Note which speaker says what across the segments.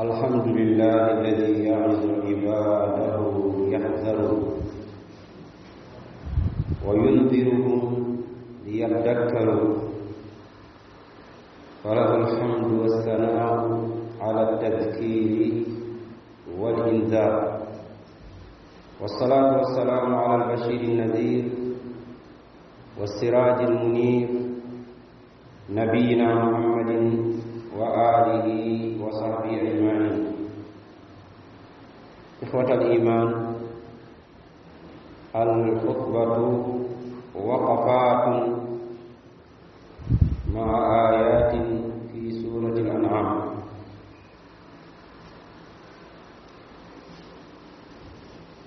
Speaker 1: الحمد لله الذي يعز عباده يحذره وينذرهم ليذكروا فله الحمد والثناء على التذكير والإنذار. والصلاة والسلام على البشير النذير والسراج المنير نبينا محمد وآله وصحبه أجمعين. إخوة الإيمان الخطبة وقفات مع آيات في سورة الأنعام.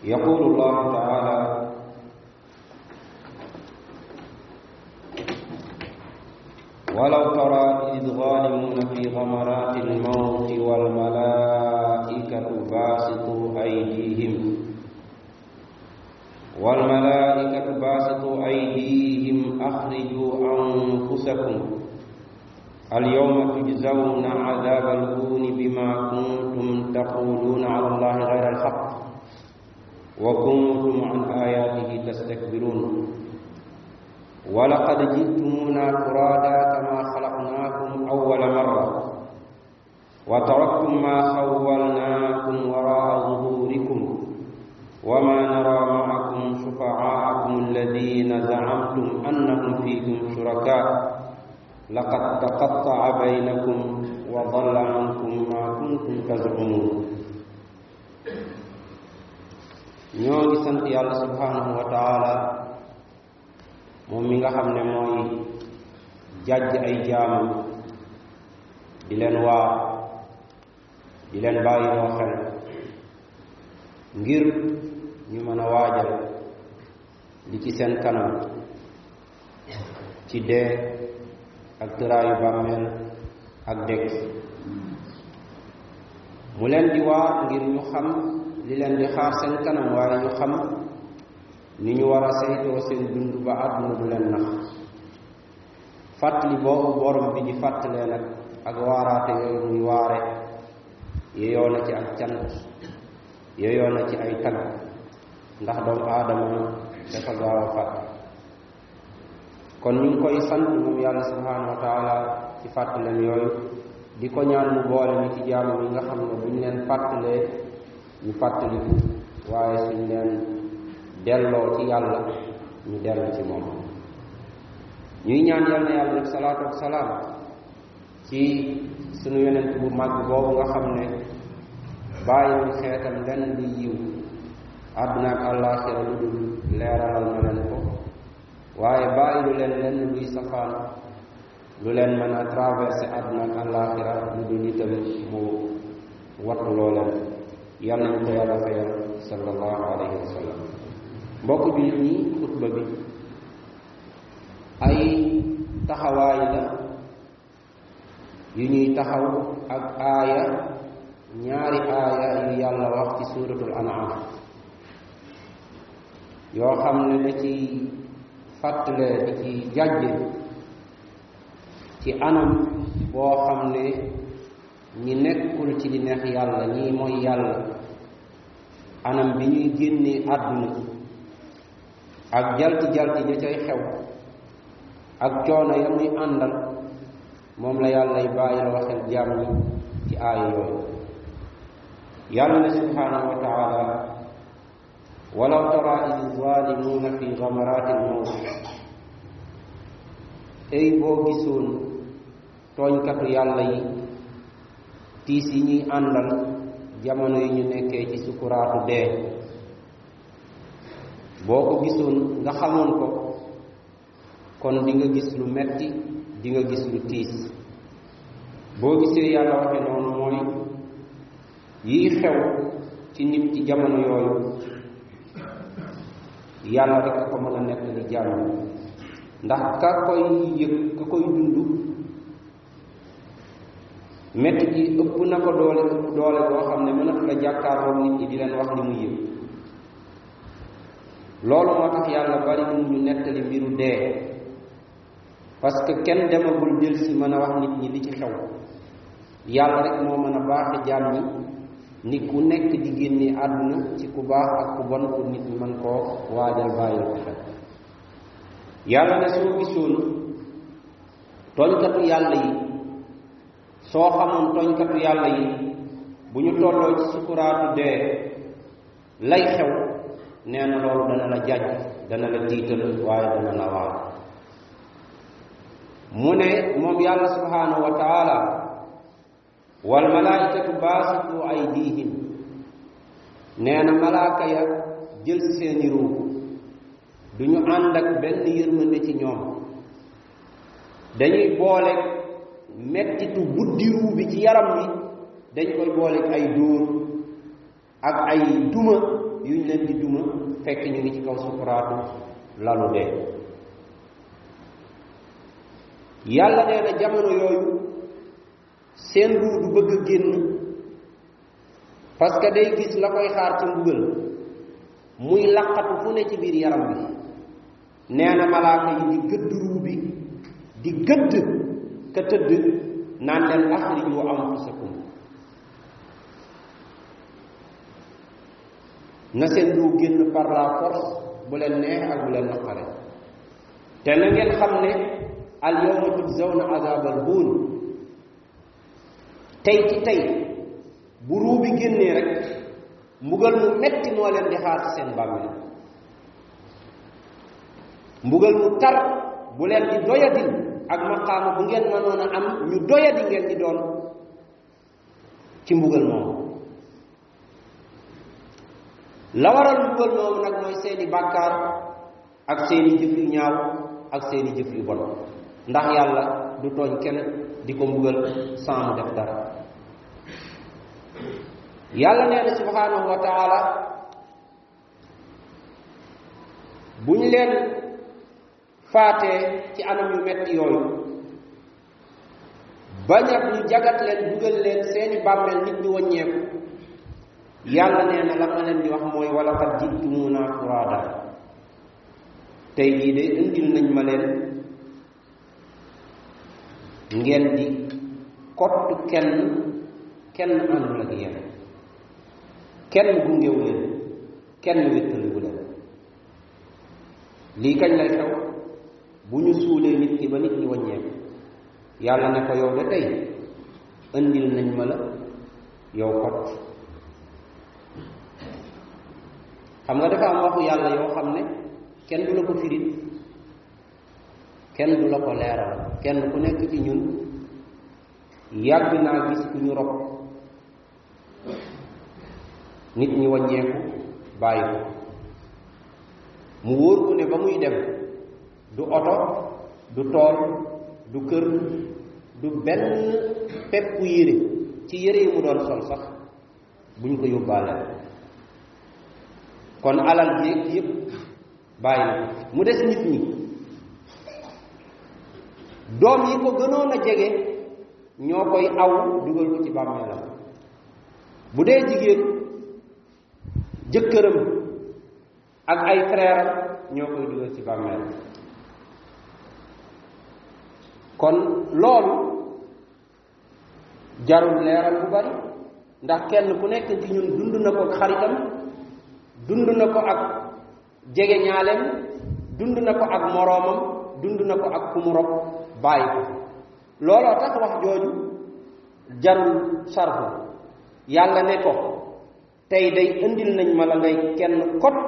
Speaker 1: يقول الله تعالى ولو ترى إذ ظالمون في غمرات الموت والملائكة باسطوا أيديهم والملائكة باسطوا أيديهم أخرجوا أنفسكم اليوم تجزون عذاب الهون بما كنتم تقولون على الله غير الحق وكنتم عن آياته تستكبرون ولقد جئتمونا فرادا كما خلقناكم أول مرة. وتركتم ما خولناكم وراء ظهوركم وما نرى معكم شفعاءكم الذين زعمتم أنهم فيكم شركاء. لقد تقطع بينكم وضل عنكم ما كنتم تزعمون. Ñoo ngi sant yàlla subhanahu wa taala moom mi nga xam di leen waar di leen bàyyi loo xel ngir ñu mën a waajal li ci seen kanam ci dee ak tëraayu bàmmeel ak dëkk mu leen di waar ngir ñu xam li leen di xaar seen kanam waaye ñu xam ni ñu war a saytoo seen dund ba àdduna du leen nax fàttali boobu borom bi di fàttalee nag ak waaraate yooyu muy waare yeyoo na ci ak cant yeyoo na ci ay tagg ndax doomu aadama dafa gaaw a fàtt kon ñu koy sant moom yàlla subhanahu wa taala ci fàttaleen yooyu. Di ko ñaan mu boole ni ci jaamu yi nga xam ne buñ leen fàttalee ñu fàttaliku. Waaye suñ leen delloo ci yàlla ñu dellu ci moom. Ñuy ñaan yal na yàlla def salaatu ak salaam ci sunu yonent bu mag boobu nga xam ne bàyyiwul xeetam lenn di yiw. Àdduna ak àllaaxira lu dul leeralal na leen ko. Waaye bàyyilu leen lenn luy safaan lu leen mën a traversé àdduna ak àllaaxira lu dul itam mu wattu loo leen yal nañu ko yàlla fayal sallallahu alayhi wa sallam. Mbokk bi ñi xutba bi ay taxawaay la yu ñuy taxaw ak aaya ñaari aaya yu yàlla wax ci suuratul an'am yoo xam ne la ci fàttale di ci jàjje ci anam boo xam ne ñi nekkul ci li neex yàlla ñii mooy yàlla anam bi ñuy génnee àdduna ak jalti jalti ja cay xew ak coono ya muy àndal moom la yàlla y bàyyi la waxel jaam ñi ci aaya yooyu yàlla ne subhanahu wa taala walaw tara id zalimuuna fi gamaraati lmawt ay boo gisoon tooñkatu yàlla yi tiis yi ñuy àndal jamono yi ñu nekkee ci sukuraatu dee boo ko gisoon nga xamoon ko kon di nga gis lu metti di nga gis lu tiis boo gisee yàlla waxe noonu mooy yii xew ci nit ci jamono yooyu yàlla rek ko mën a nekk li jàmm ndax ka koy yëg ka koy dund metti gi ëpp na ko doole ëpp doole boo xam ne mënatu la jàkkaarloo nit ñi di leen wax li mu yëg loolu moo tax yàlla bari mu ñu nettali mbiru dee parce que kenn demagul del si mën a wax nit ñi li ci xew yàlla rek moo mën a baaxe jaam ñi ni ku nekk di génne àdduna ci ku baax ak ku bon pour nit ñi mën koo waajal bàyyil ko xel yàlla ne soo gisoon tooñkatu yàlla yi soo xamoon tooñkatu yàlla yi bu ñu tolloo ci sukuraatu dee lay xew nee na loolu dana la jàjj dana la tiital waaye dana la waar mu ne moom yàlla subhanahu wa taala wal malaikatu baasitu aydihim. Nee na malaaka ya jël seeni ruubu du ñu ànd ak benn yërmande ci ñoom. Dañuy boole mettitu buddi ruu bi ci yaram bi dañ koy boole ay dóor ak ay duma yuñ leen di duma fekk ñu ngi ci kaw sukuraatu lalu dee. Yàlla nee na jamono yooyu seen ruu du bëgg génn parce que day gis la koy xaar ci mbugal muy laqatu fu ne ci biir yaram bi. Nee na malaaka yi di gëdd ruu bi di gëdd ka tëdd naan leen axriju anfusakum. Na seen ruu génn par la force bu leen neex ak bu leen naqare. Te na ngeen xam ne al yawma tujzawna azabal huun tey ci tey bu ruu bi génnee rek mbugal mu metti moo leen di xaar seen bàmmeel mbugal mu tar bu leen di doyadil ak maqaama bu ngeen mënoon a am ñu doyadi ngeen di doon ci mbugal moomu la waral mbugal moomu nag mooy seeni bàkkaar ak seeni jëf yu ñaaw ak seeni jëf yu bon ndax yàlla du tooñ kenn di ko mbugal sans mu def dara yàlla nee na subhanahu wa taala bu ñu leen faatee ci anam yu metti yooyu bañat ñu jagat leen dugal leen seeni bàmmeel nit ñi wàññeeku yàlla nee na la ma leen di wax mooy wala qad jitumuna furaada tey jii de indil nañ ma leen ngeen di kott kenn kenn àndul ak yéen kenn gungewu leen kenn wéttaliwu leen lii kañ lay xew bu ñu suulee nit ki ba nit ñi wàññeeku yàlla ne ko yow de tey indil nañ ma la yow kott xam nga dafa am waxu yàlla yoo xam ne kenn du la ko firit kenn du la ko leeral kenn ku nekk ci ñun yàgg naa gis ku ñu rob nit ñi wàññeeku bàyyi ko mu wóor ku ne ba muy dem du oto du tool du kër du benn peppu yére ci yére yi mu doon sol sax buñ ko yóbbaale. Kon alal jéeg yépp bàyyi mu des nit ñi doom yi ko gënoon a jege ñoo koy aw dugal ko ci bàmmeelam. bu dee jigéen jëkkëram ak ay frère ñoo koy dugal ci bàmmeelam kon loolu jarul leeral bu bari ndax kenn ku nekk ci ñun dund na ko ak xaritam dund na ko ak jege ñaaleem dund na ko ak moroomam dund na ko ak ku mu rob bàyyi ko looloo tax wax jooju jarul sarfu. Yàlla ne ko tey day indil nañ ma la ngay kenn kot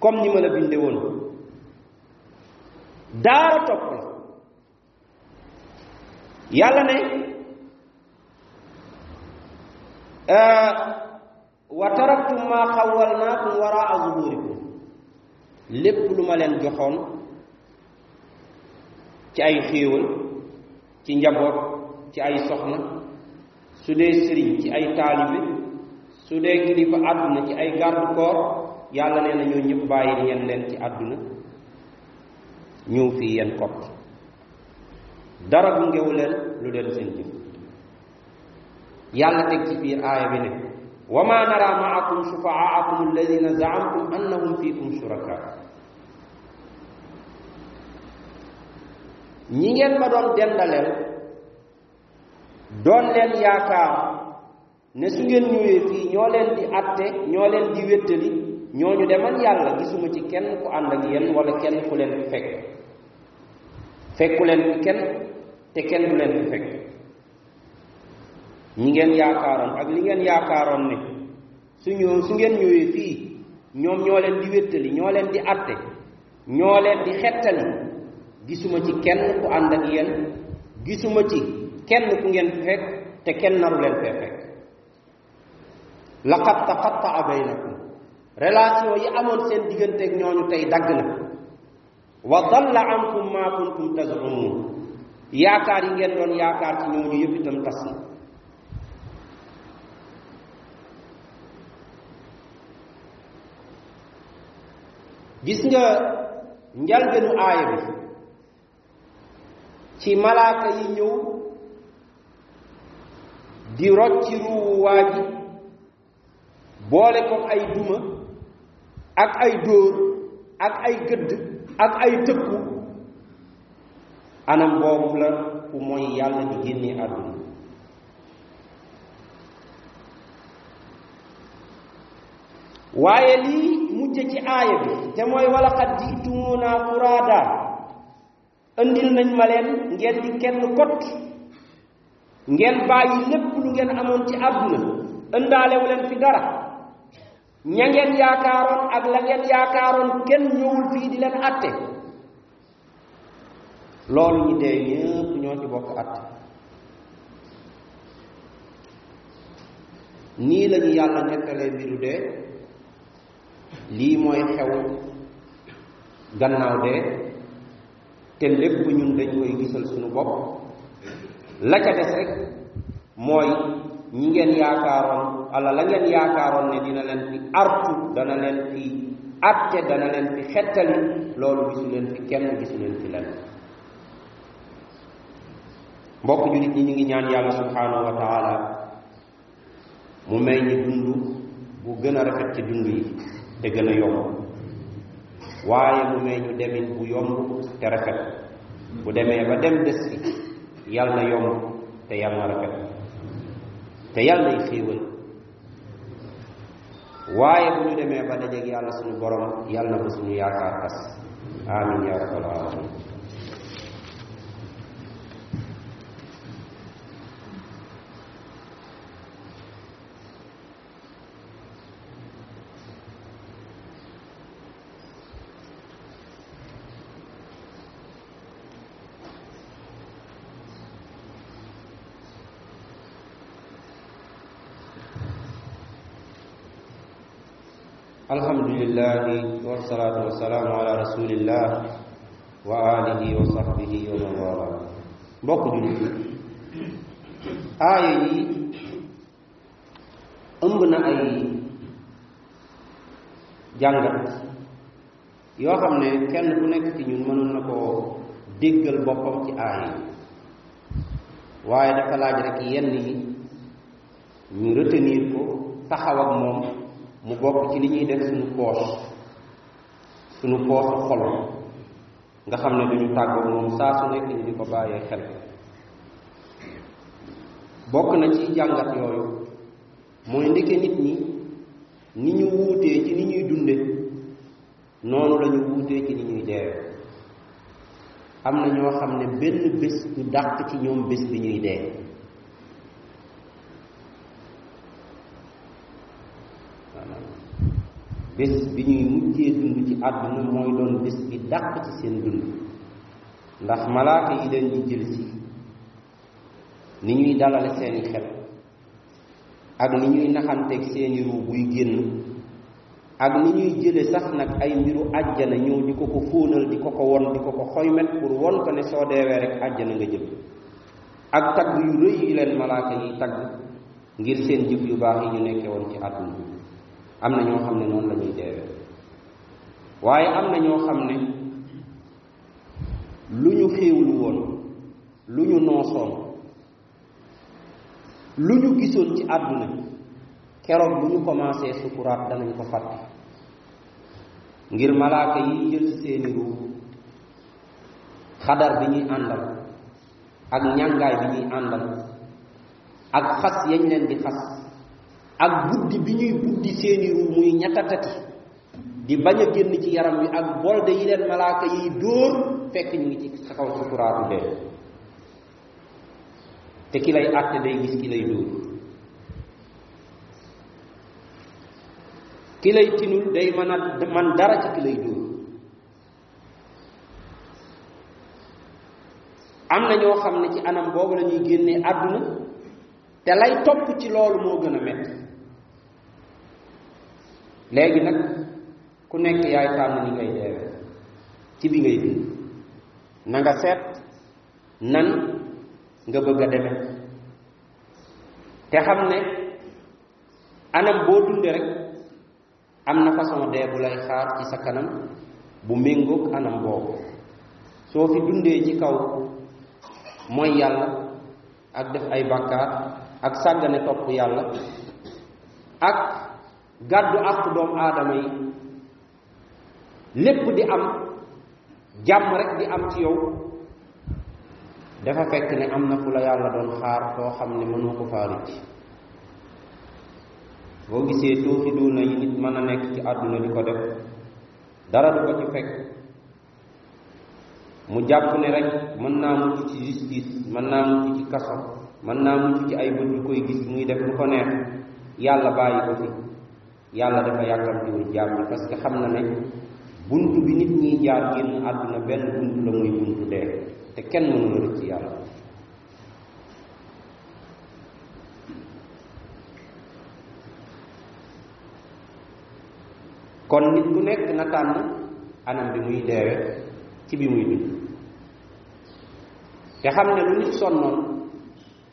Speaker 1: comme ni ma la binde woon. Daara topp la. Yàlla ne wa taraktum ma xawalnaakum waraa zuhurikum lépp lu ma leen joxoon ci ay xéewal ci njaboot ci ay soxna su dee sëriñ ci ay taalibe su dee kilifa àdduna ci ay garde corps yàlla nee na ñoo ñëpp bàyyi ngeen leen ci àdduna ñëw fii yeen kot dara gungewu leen lu leen seen jëf yàlla teg ci biir aaya bi ne wa ma nara maakum shufaaakum alladina zaamtum annahum fiikum shuraka ñi ngeen ma doon dendaleel doon leen yaakaar ne su ngeen ñëwee fii ñoo leen di atte ñoo leen di wéttali ñooñu de man yàlla gisuma ci kenn ku ànd ak yéen wala kenn ku leen fekk. Fekku leen fi kenn te kenn du leen fi fekk. Ñi ngeen yaakaaroon ak li ngeen yaakaaroon ne su ñëw su ngeen ñëwee fii ñoom ñoo leen di wéttali ñoo leen di atte ñoo leen di xettali gisuma ci kenn ku ànd ak yéen gisuma ci kenn ku ngeen fi fekk te kenn naru leen fee fekk. Laqad taqattaa baynakum. Relation yi amoon seen digganteeg ñooñu tey dagg na. Wa dalla ankum ma kuntum tazumun. Yaakaar yi ngeen doon yaakaar ci ñooñu yëpp itam tas na. Gis nga njalbenu aaya bi ci malaaka yi ñëw di rocci ruuwu waa ji boole ko ay duma ak ay dóor ak ay gëdd ak ay tëkku. Anam boobu la ku mooy yàlla di génnee àdduna. Waaye lii mujj ci aaya bi te mooy wala xat jiitumuna furaada andil nañ ma leen ngeen di kenn kot. Ngeen bàyyi lépp lu ngeen amoon ci àdduna ëndaalewu leen fi dara. Ña ngeen yaakaaroon ak la ngeen yaakaaroon kenn ñëwul fii di leen atte loolu ñi dee ñëpp ñoo ci bokk atte nii lañu yàlla nettalee mbiru dee. Lii mooy xew gannaaw dee te lépp ñun dañ koy gisal suñu bopp. La ca des rek mooy ñi ngeen yaakaaroon ala la ngeen yaakaaroon ne dina leen fi artu dana leen fi atte dana leen fi xettali loolu gisu leen fi kenn gisu leen fi len mbokk jullit ñi ñu ngi ñaan yàlla subhanahu wa taala mu may ñi dund bu gën a rafet ci dund yi te gën a yomb waaye mu may ñu demin bu yomb te rafet bu demee ba dem des fi yàlla na yomb te yàlla na rafet te yàlla nay xéewal waaye bu ñu demee ba dajeeg yàlla suñu borom yàlla na ko suñu yaakaar tas amin ya rabbal alamin الحمد لله والصلاة والسلام على رسول الله وآله وصحبه ومن والاه بوك جولي آية دي أمنا أي جانغات يو خامن كين كو نيك تي نيون مانون نكو ديغال بوبام تي آية واي دا فا لاج رك يين موم mu bokk ci li ñuy def suñu poche. Suñu poche xol. Nga xam ne duñu tàggoog moom saa su nekk ñu di ko bàyyee xel. Bokk na ci jàngat yooyu mooy ndeke nit ñi ni ñu wuutee ci ni ñuy dunde noonu la ñu wuutee ci ni ñuy deewe am na ñoo xam ne benn bés du dàq ci ñoom bés bi ñuy dee bés bi ñuy mujjee dund ci àdduna mooy doon bés bi dàq ci seen dund. ndax malaaka yi leen di jël si ni ñuy dalale seeni xel ak ni ñuy naxanteeg seeni ruu buy génn ak ni ñuy jële sax nag ay mbiru àjjana ñëw di ko ko fóonal di ko ko won di ko ko xoymet pour won ko ne soo deewee rek àjjana nga jëm. ak tagg yu rëy yi leen malaaka yi tagg ngir seen jëf yu baax yi ñu nekkee woon ci àdduna am na ñoo xam ne noonu la ñuy deewee waaye am na ñoo xam ne lu ñu xéewlu woon lu ñu noosoon lu ñu gisoon ci àdduna keroog bu ñu commencé sukuraat danañ ko fàtte. Ngir malaaka yi jël seeni ruu xadar bi ñuy àndal ak ñàngaay bi ñuy àndal ak xas yañ leen di xas ak buddi bi ñuy buddi seeni ru muy ñattatati di bañ a génn ci yaram wi ak bolde yi leen malaaka yiy dóor fekk ñu ngi ci sa kaw sukuraatu dee. Te ki lay àtte day gis ki lay dóor. Ki lay tinul day mën a man dara ci ki lay dóor. Am na ñoo xam ne ci anam boobu la ñuy génnee àdduna te lay topp ci loolu moo gën a metti léegi nag ku nekk yaay tànn ni ngay deewe ci bi ngay dund na nga seet nan nga bëgg a deme te xam ne anam boo dunde rek am na façon dee bu lay xaar ci sa kanam bu méngoog anam boobu soo fi dundee ci kaw mooy yàlla ak def ay bàkkaar ak sàggane topp yàlla ak gàddu àq doomu aadama yi lépp di am jàmm rek di am ci yow dafa fekk ne am na fu la yàlla doon xaar foo xam ne mënoo ko faa rëcc. Boo gisee tooxi duuna yi nit mën a nekk ci àdduna di ko def dara du ko ci fekk. Mu jàpp ne rek mën naa mucc ci justice mën naa mucc ci kaso mën naa mucc ci ay yu koy gis muy def lu ko neex yàlla bàyyi ko fi yàlla dafa yàkkamtiwul jaam bi parce que xam na ne bunt bi nit ñiy jaar génn àdduna benn bunt la muy buntu dee. Te kenn mënu la rëcc yàlla. Kon nit ku nekk na tànn anam bi muy deewe ci bi muy dund. Te xam ne lu nit sonnoon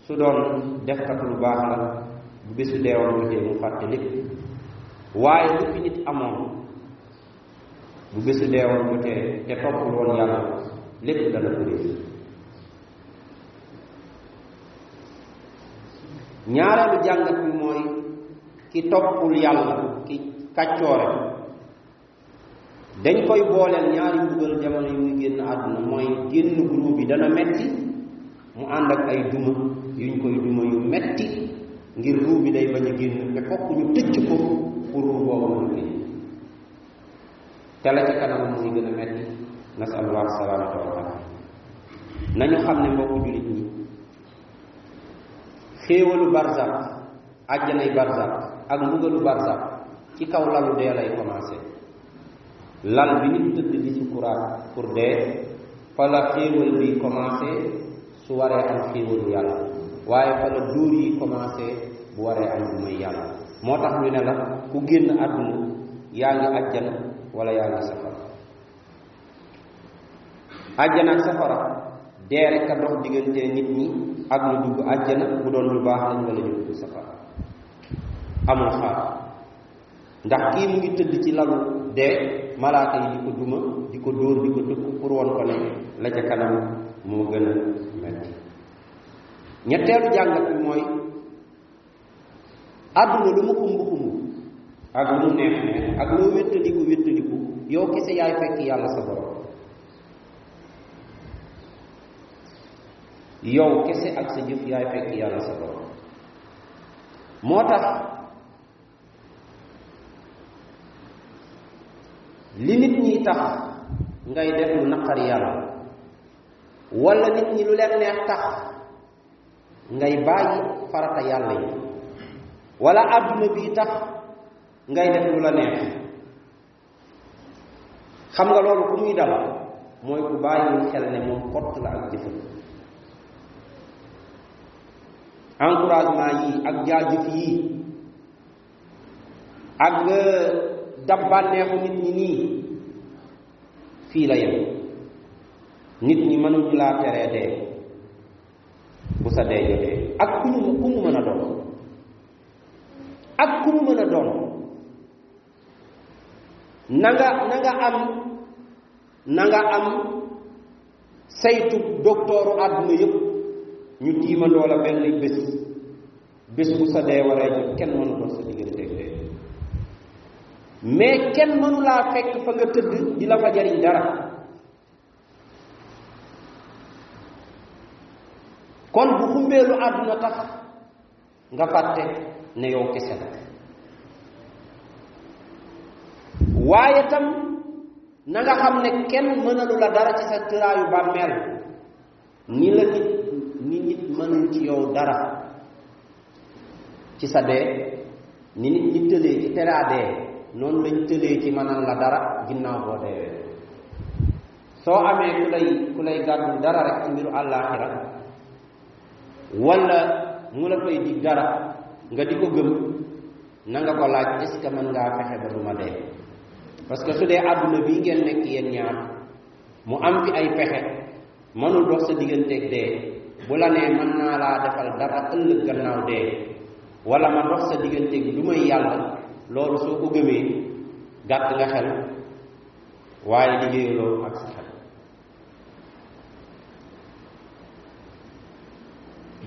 Speaker 1: su doon defkat lu baax la bu bésu jotee mu fàtte lépp waaye lu fi nit amoon bu bésu deewal bu tee te toppul woon yàlla lépp dana ko réer ñaareelu jàngat bi mooy ki toppul yàlla ki kàccoore. Dañ koy booleel ñaari mbugal jamono yi muy génn àdduna mooy génn groupe bi dana metti mu ànd ak ay duma yuñ koy duma yu metti ngir ruu bi day bañ a génn te fokk ñu tëcc ko pour ruu boobu mën a génn te la ca kanam muy gën a metti nasalullah salaamata wa taala nañu xam ne mbokku jullit ñi xéewalu barzak àjjanay barzak ak mbugalu barzak ci kaw lalu dee lay commencé lal bi nit tëdd di sukuraat pour dee fa la xéewal bi commencé su waree am xéewalu yàlla waaye fa la dóor yi commencé bu waree am bu may yàlla moo tax ñu ne la ku génn àdduna yaa ngi àjjana wala yaa ngi safara àjjana ak safara dee rek a dox diggante nit ñi ak ñu dugg àjjana bu doon lu baax lañ wala ñu safara amul xaar. Ndax kii mu ngi tëdd ci lalu dee malaaka yi di ko duma di ko dóor di ko tëkk pour won ko ne la ca kanam moo gën a metti. Ñetteelu jàngat bi mooy àdduna lu mu xumb xumb ak lu neex neex ak loo wéttaliku wéttaliku yow kese yaay fekk yàlla sa borom yow kese ak sa jëf yaay fekk yàlla sa borom moo tax li nit ñi tax ngay def lu naqari yàlla wala nit ñi lu leen neex tax ngay bàyyi farata yàlla yi wala àdduna bii tax ngay def lu la neex xam nga loolu ku muy dal mooy ku bàyyi xel ne moom kott la ak jëfam encouragement yi ak jaajëf yi ak dab bànneexu nit ñi nii fii la yem nit ñi mënuñu laa teree dee bu sa dee jotee ak ku mu ku mu mën a doon ak ku mu mën a doon na nga na nga am na nga am saytu doktooru àdduna yépp ñu tiimandoo la benn bés. Bés bu sa dee waree jot kenn mënu doon sa digganteeg dee. Mais kenn mënu laa fekk fa nga tëdd di la fa jariñ dara. Kon bu xumbeelu àdduna tax nga fàtte ne yow kese la waaye tam na nga xam ne kenn mënalu la dara ci sa tëraayu bàmmeel ni la nit ni nit mënul ci yow dara. Ci sa dee ni nit ñi tëlee ci teraa dee noonu lañ tëlee ci mënal la dara ginnaaw boo deewee soo amee ku lay ku lay gàddul dara rek ci mbiru àllaaxira wala mu la koy dig dara. Nga di ko gëm na nga ko laaj est ce que mën ngaa fexe ba du ma dee parce que su dee àdduna bii ngeen nekk yéen ñaar mu am fi ay pexe mënul dox sa digganteeg dee bu la nee mën naa laa defal dara ëllëg gannaaw dee wala ma dox sa digganteeg lu may yàlla loolu soo ko gëmee gàtt nga xel waaye liggéeyuloo ak sa xel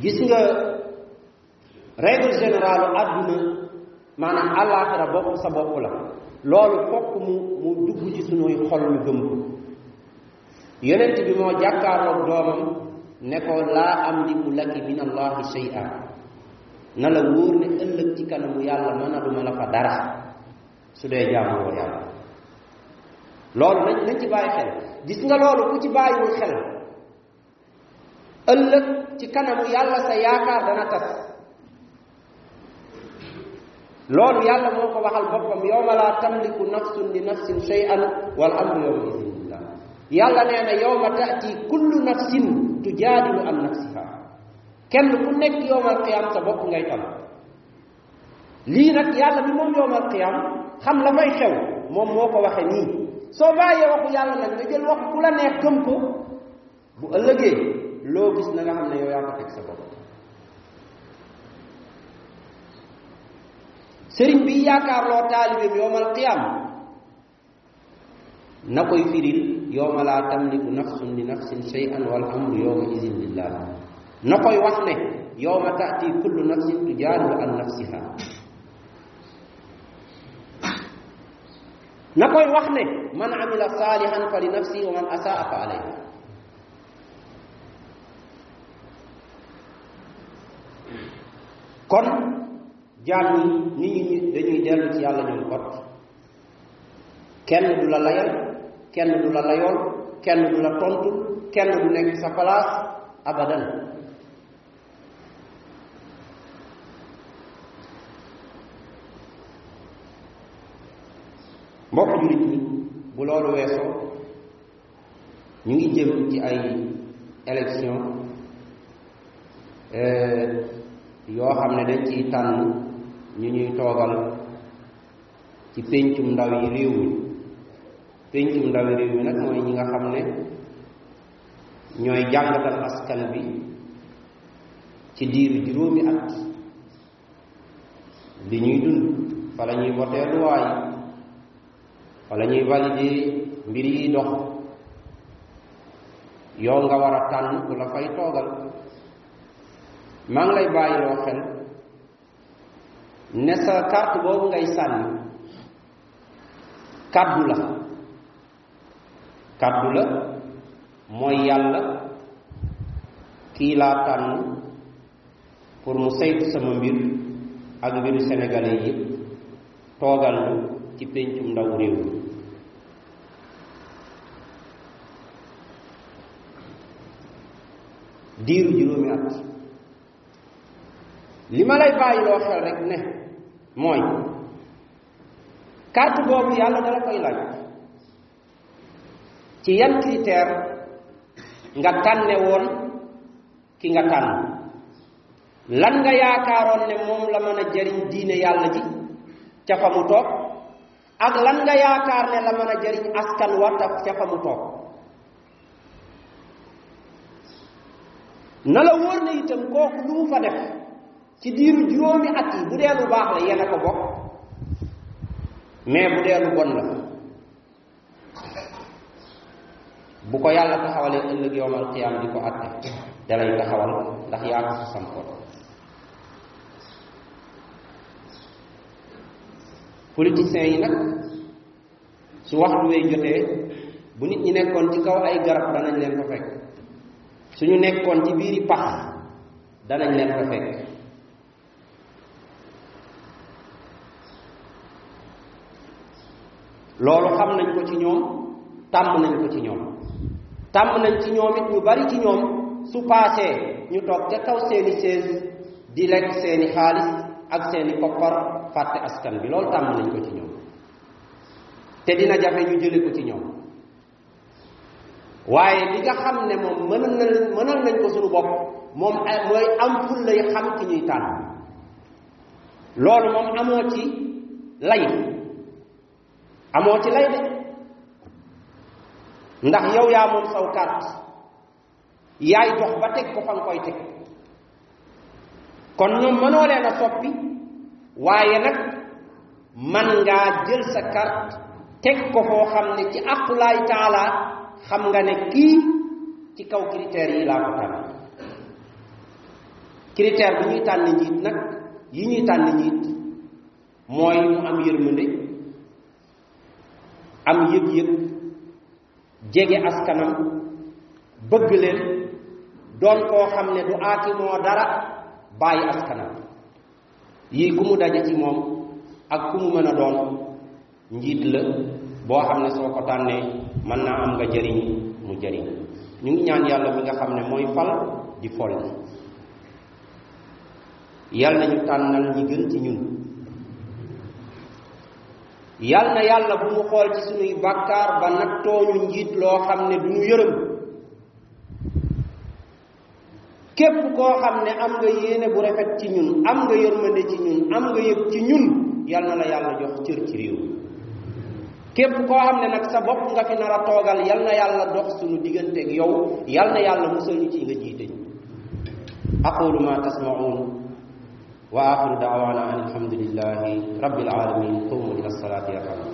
Speaker 1: gis nga règle générale àdduna maanaam àllaaxira bopp sa bopp la loolu fokk mu mu dugg ci sunuy xol ñu gëm yonent bi moo jàkkaarloog doomam ne ko laa amliku laki min allahi shay'a na la wóor ne ëllëg ci kanamu yàlla mën a la fa dara su dee jaamuwoo yàlla. Loolu nañ nañ ci bàyyi xel. Gis nga loolu ku ci bàyyiwul xel ëllëg ci kanamu yàlla sa yaakaar dana tas loolu yàlla moo ko waxal boppam yowma laa tamliku nafsun li nafsin shay'an wal amru yowma idin lillah yàlla nee na yowma taati kullu nafsin tujaadilu an nafsiha. Kenn ku nekk yowmal qiyam sa bopp ngay tam. Lii nag yàlla bi moom yowmal qiyam xam la fay xew moom moo ko waxe nii. Soo bàyyee waxu yàlla nag nga jël waxu ku la neex gëm ko bu ëllëgee loo gis na nga xam ne yow yaa ko teg sa bopp sëriñ bi yaakaarloo taalibeem yowmal qiyam na koy firil yowma laa tamliku nafsun li nafsin shay'an wal amru yowma idin lillah na koy wax ne yowma taati kullu nafsin tujaadilu an nafsiha na koy wax ne man amila salihan fa li nafsi wa man asaa fa alayha kon jaam ñi nit ñi dañuy dellu ci yàlla ñoom kot kenn du la layal kenn du la layool kenn du la tontu kenn du nekk sa place abadan. Mbokk jullit ñi bu loolu weesoo ñu ngi jëm ci ay élection yoo xam ne dañ ciy tànn ñu ñuy toogal ci péncum ndaw yi réew mi péncum ndaw yi réew mi nag mooy ñi nga xam ne ñooy jàngatal askan bi ci diiru juróomi at li ñuy dund fa la ñuy loi yi fa la ñuy valider mbir yi dox yow nga war a tànn ku la fay toogal maa ngi lay bàyyiloo xel ne sa carte boobu ngay sànni kàddu la kàddu la mooy yàlla kii laa tànn pour mu saytu sama mbir ak mbiru sénégalais yëpp toogal ñu ci péncum ndaw réew diiru juróomi at li ma lay bàyyiloo xel rek ne mooy carte boobu yàlla dala koy laaj ci yan critère nga tànne woon ki nga tànn lan nga yaakaaroon ne moom la mën a jariñ diine yàlla ji ca fa mu toog ak lan nga yaakaar ne la mën a jariñ askan wa ta ca fa mu toog na la wóor ne itam kooku lu mu fa def ci diiru juróomi at yi bu dee lu baax la yéen a ko bokk mais bu dee lu bon la bu ko yàlla taxawalee ëllëg yowmal qiyaam di ko atte da lay taxawal ndax yaa ko sa sampoon politiciens yi nag su waxtu wee jotee bu nit ñi nekkoon ci kaw ay garab danañ leen fa fekk. Suñu nekkoon ci biiri pax danañ leen fa fekk loolu xam nañ ko ci ñoom tàmm nañ ko ci ñoom. Tàmm nañ ci ñoom it ñu bari ci ñoom su paasee ñu toog ca kaw seeni chaise di lekk seeni xaalis ak seeni koppar fàtte askan bi. Loolu tàmm nañ ko ci ñoom. Te dina jafe ñu jële ko ci ñoom. Waaye li nga xam ne moom mënal na mënal nañ ko suñu bopp moom mooy am ful lay xam ki ñuy tànn. Loolu moom amoo ci lay amoo ci lay de ndax yow yaa moom saw carte yaay dox ba teg ko fa nga koy teg kon ñoom mënoo leen a soppi waaye nag man ngaa jël sa carte teg ko foo xam ne ci aqulaay taala xam nga ne kii ci kaw critères yi laa ko tànn critère bi ñuy tànn njiit nag yi ñuy tànn njiit mooy mu am yërmande am yëg-yëg jege askanam bëgg leen doon koo xam ne du moo dara bàyyi askanam. Yii ku mu daje ci moom ak ku mu mën a doon njiit la boo xam ne soo ko tànnee mën naa am nga jëriñ mu jëriñ. Ñu ngi ñaan yàlla mi nga xam ne mooy fal di fol yal na ñu tànnal ñi gën ci ñun yal na yàlla bu mu xool ci sunuy bàkkaar ba nattooñu njiit loo xam ne du ñu yërëm. Képp koo xam ne am nga yéene bu rafet ci ñun am nga yërmande ci ñun am nga yëg ci ñun yal na la yàlla jox cër ci réew képp koo xam ne nag sa bopp nga fi nar a toogal yal na yàlla dox suñu digganteeg yow yal na yàlla musal ñu ci nga jiite. Aqulu ma tasmaun wa axiru daawana an alhamdulillahi rabbil alamin صلاح دیا کروں